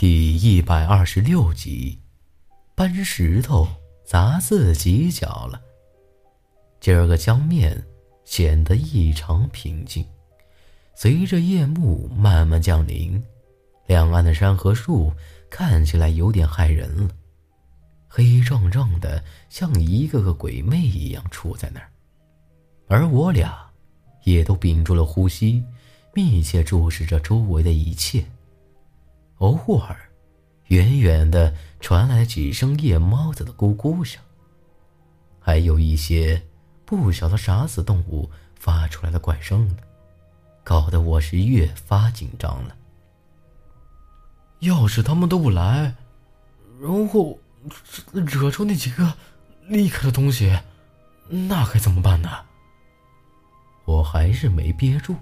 第一百二十六集，搬石头砸自己脚了。今儿个江面显得异常平静。随着夜幕慢慢降临，两岸的山和树看起来有点骇人了，黑壮壮的，像一个个鬼魅一样杵在那儿。而我俩也都屏住了呼吸，密切注视着周围的一切。偶尔，远远的传来几声夜猫子的咕咕声，还有一些不晓得啥子动物发出来的怪声呢，搞得我是越发紧张了。要是他们都不来，然后惹出那几个厉害的东西，那该怎么办呢？我还是没憋住，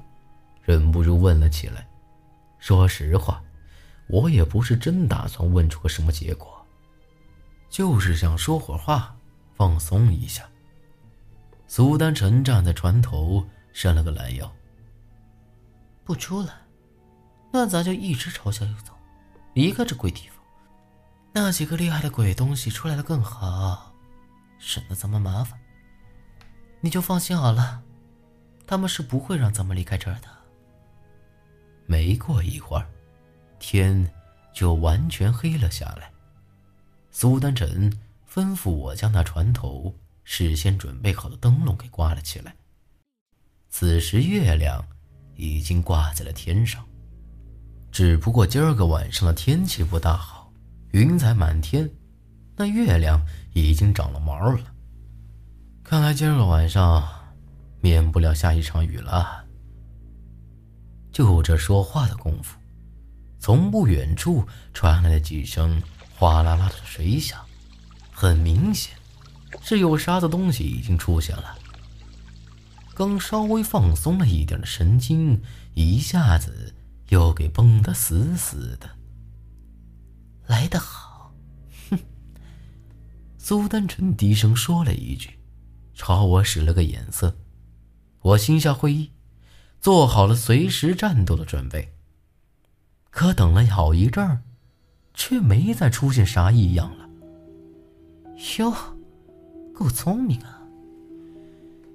忍不住问了起来。说实话。我也不是真打算问出个什么结果，就是想说会话，放松一下。苏丹臣站在船头，伸了个懒腰。不出来，那咱就一直朝下游走，离开这鬼地方。那几个厉害的鬼东西出来的更好，省得咱们麻烦。你就放心好了，他们是不会让咱们离开这儿的。没过一会儿。天就完全黑了下来。苏丹臣吩咐我将那船头事先准备好的灯笼给挂了起来。此时月亮已经挂在了天上，只不过今儿个晚上的天气不大好，云彩满天，那月亮已经长了毛了。看来今儿个晚上免不了下一场雨了。就这说话的功夫。从不远处传来了几声哗啦啦的水响，很明显是有啥子东西已经出现了。刚稍微放松了一点的神经，一下子又给绷得死死的。来得好，哼！苏丹臣低声说了一句，朝我使了个眼色。我心下会意，做好了随时战斗的准备。可等了好一阵儿，却没再出现啥异样了。哟，够聪明啊！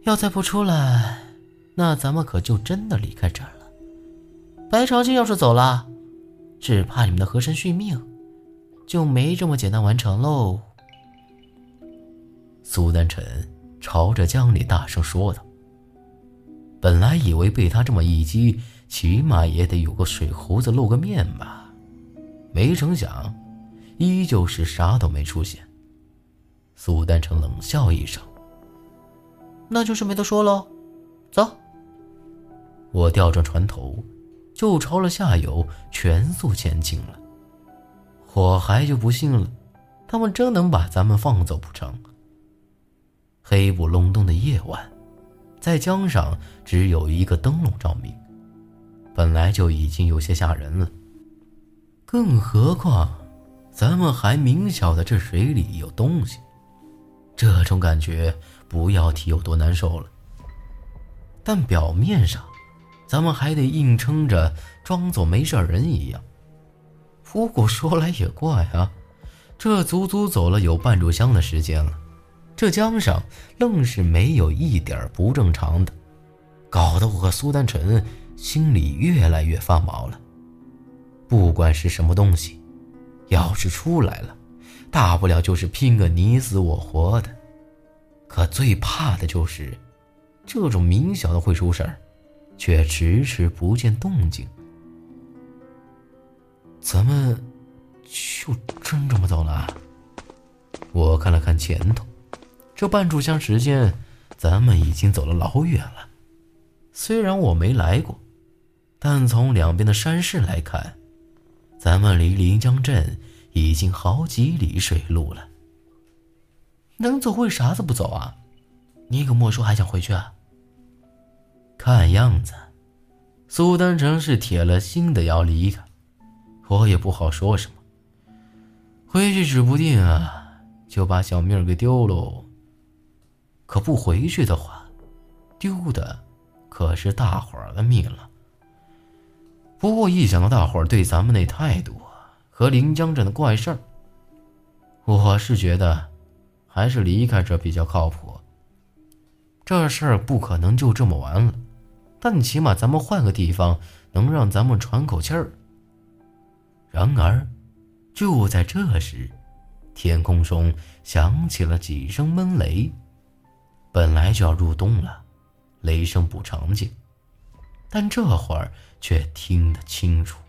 要再不出来，那咱们可就真的离开这儿了。白长青要是走了，只怕你们的河神续命就没这么简单完成喽。苏丹臣朝着江里大声说道：“本来以为被他这么一击。”起码也得有个水猴子露个面吧，没成想，依旧是啥都没出现。苏丹成冷笑一声：“那就是没得说喽，走。”我调转船头，就朝了下游全速前进了。我还就不信了，他们真能把咱们放走不成？黑不隆冬的夜晚，在江上只有一个灯笼照明。本来就已经有些吓人了，更何况咱们还明晓得这水里有东西，这种感觉不要提有多难受了。但表面上，咱们还得硬撑着装作没事人一样。不过说来也怪啊，这足足走了有半炷香的时间了，这江上愣是没有一点不正常的，搞得我和苏丹臣。心里越来越发毛了。不管是什么东西，要是出来了，大不了就是拼个你死我活的。可最怕的就是，这种明晓得会出事儿，却迟迟不见动静。咱们就真这么走了？我看了看前头，这半炷香时间，咱们已经走了老远了。虽然我没来过。但从两边的山势来看，咱们离临江镇已经好几里水路了。能走为啥子不走啊？你可莫说还想回去啊？看样子，苏丹城是铁了心的要离开，我也不好说什么。回去指不定啊，就把小命给丢喽。可不回去的话，丢的可是大伙儿的命了。不过一想到大伙儿对咱们那态度和临江镇的怪事儿。我是觉得，还是离开这比较靠谱。这事儿不可能就这么完了，但起码咱们换个地方，能让咱们喘口气儿。然而，就在这时，天空中响起了几声闷雷。本来就要入冬了，雷声不常见，但这会儿却听得清楚，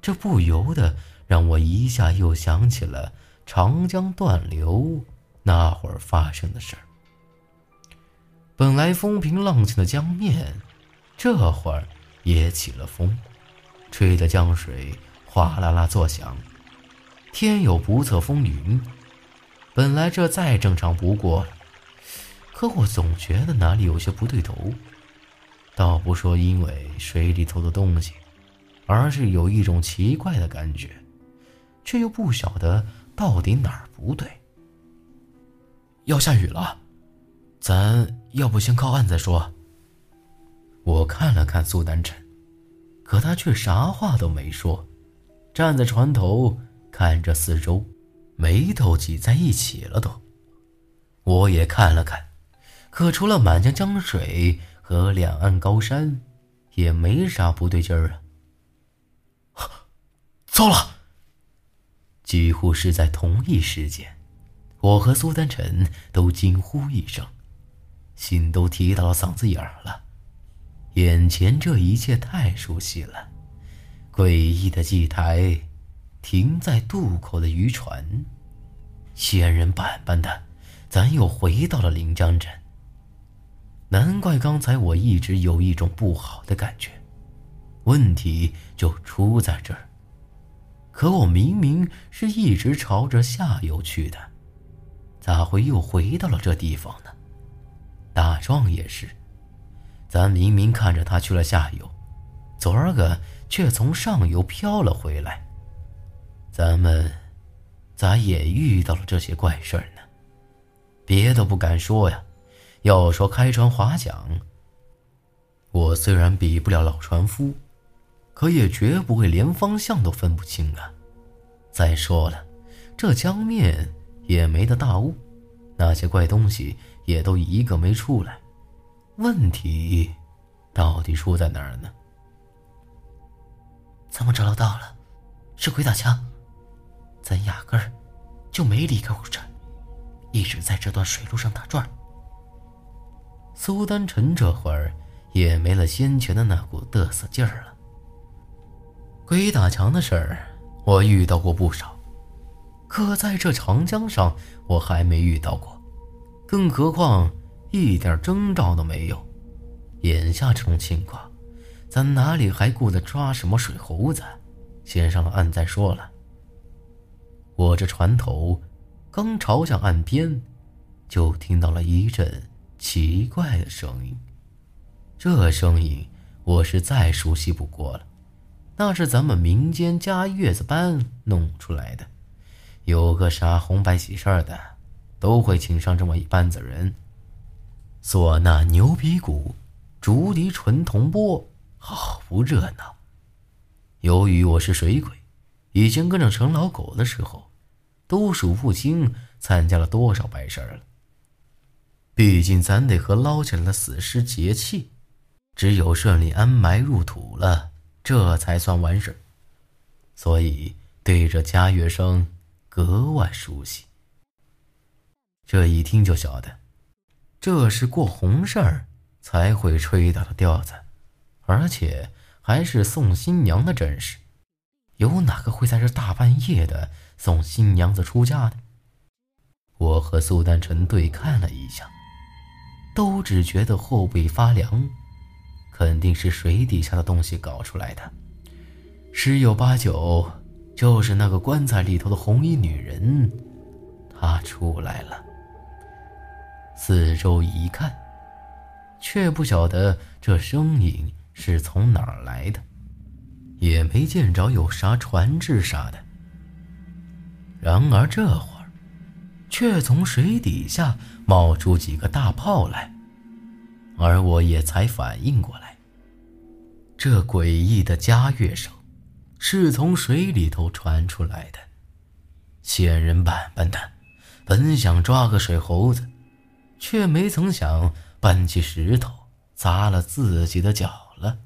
这不由得让我一下又想起了长江断流那会儿发生的事儿。本来风平浪静的江面，这会儿也起了风，吹得江水哗啦啦作响。天有不测风云，本来这再正常不过了。可我总觉得哪里有些不对头，倒不说因为水里头的东西，而是有一种奇怪的感觉，却又不晓得到底哪儿不对。要下雨了，咱要不先靠岸再说。我看了看苏丹晨，可他却啥话都没说，站在船头看着四周，眉头挤在一起了都。我也看了看。可除了满江江水和两岸高山，也没啥不对劲儿啊！糟了！几乎是在同一时间，我和苏丹晨都惊呼一声，心都提到了嗓子眼儿了。眼前这一切太熟悉了，诡异的祭台，停在渡口的渔船，仙人板板的，咱又回到了临江镇。难怪刚才我一直有一种不好的感觉，问题就出在这儿。可我明明是一直朝着下游去的，咋会又回到了这地方呢？大壮也是，咱明明看着他去了下游，昨儿个却从上游飘了回来。咱们咋也遇到了这些怪事儿呢？别的不敢说呀。要说开船划桨，我虽然比不了老船夫，可也绝不会连方向都分不清啊。再说了，这江面也没得大雾，那些怪东西也都一个没出来。问题到底出在哪儿呢？咱们找到道了，是鬼打墙。咱压根儿就没离开过船，一直在这段水路上打转。苏丹臣这会儿也没了先前的那股嘚瑟劲儿了。鬼打墙的事儿我遇到过不少，可在这长江上我还没遇到过，更何况一点征兆都没有。眼下这种情况，咱哪里还顾得抓什么水猴子？先上了岸再说了。我这船头刚朝向岸边，就听到了一阵。奇怪的声音，这声音我是再熟悉不过了，那是咱们民间加月子班弄出来的。有个啥红白喜事儿的，都会请上这么一班子人，唢呐、牛皮鼓、竹笛、纯铜钵，好不热闹。由于我是水鬼，以前跟着陈老狗的时候，都数不清参加了多少白事儿了。毕竟咱得和捞起来的死尸结气，只有顺利安埋入土了，这才算完事儿。所以对着家乐声格外熟悉。这一听就晓得，这是过红事儿才会吹打的调子，而且还是送新娘的阵势。有哪个会在这大半夜的送新娘子出嫁的？我和苏丹臣对看了一下。都只觉得后背发凉，肯定是水底下的东西搞出来的，十有八九就是那个棺材里头的红衣女人，她出来了。四周一看，却不晓得这声音是从哪儿来的，也没见着有啥船只啥的。然而这会儿，却从水底下。冒出几个大泡来，而我也才反应过来，这诡异的加乐声，是从水里头传出来的。仙人板板的，本想抓个水猴子，却没曾想搬起石头砸了自己的脚了。